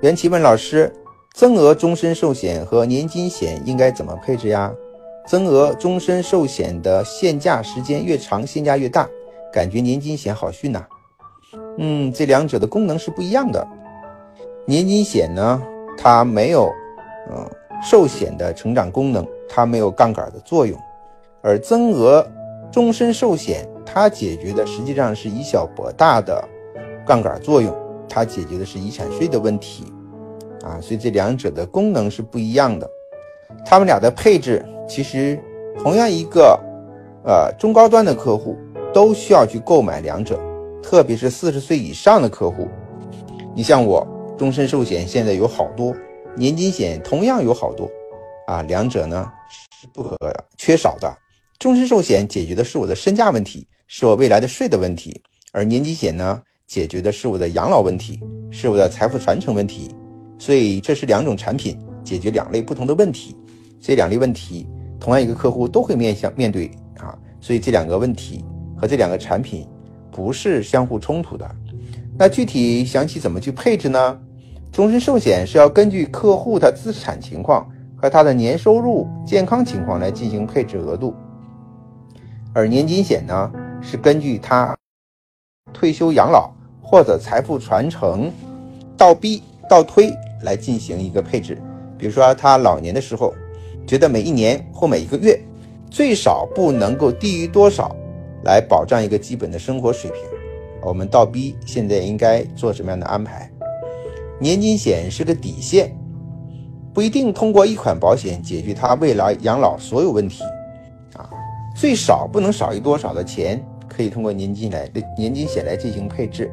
袁奇问老师，增额终身寿险和年金险应该怎么配置呀？增额终身寿险的限价时间越长，限价越大，感觉年金险好逊呐。嗯，这两者的功能是不一样的。年金险呢，它没有，嗯，寿险的成长功能，它没有杠杆的作用，而增额终身寿险，它解决的实际上是以小博大的杠杆作用。它解决的是遗产税的问题，啊，所以这两者的功能是不一样的。他们俩的配置其实同样一个，呃，中高端的客户都需要去购买两者，特别是四十岁以上的客户。你像我，终身寿险现在有好多，年金险同样有好多，啊，两者呢是不可缺少的。终身寿险解决的是我的身价问题，是我未来的税的问题，而年金险呢？解决的是我的养老问题，是我的财富传承问题，所以这是两种产品解决两类不同的问题。这两类问题，同样一个客户都会面向面对啊，所以这两个问题和这两个产品不是相互冲突的。那具体详细怎么去配置呢？终身寿险是要根据客户的资产情况和他的年收入、健康情况来进行配置额度，而年金险呢是根据他退休养老。或者财富传承，倒逼倒推来进行一个配置。比如说，他老年的时候，觉得每一年或每一个月，最少不能够低于多少，来保障一个基本的生活水平。我们倒逼现在应该做什么样的安排？年金险是个底线，不一定通过一款保险解决他未来养老所有问题。啊，最少不能少于多少的钱，可以通过年金来年金险来进行配置。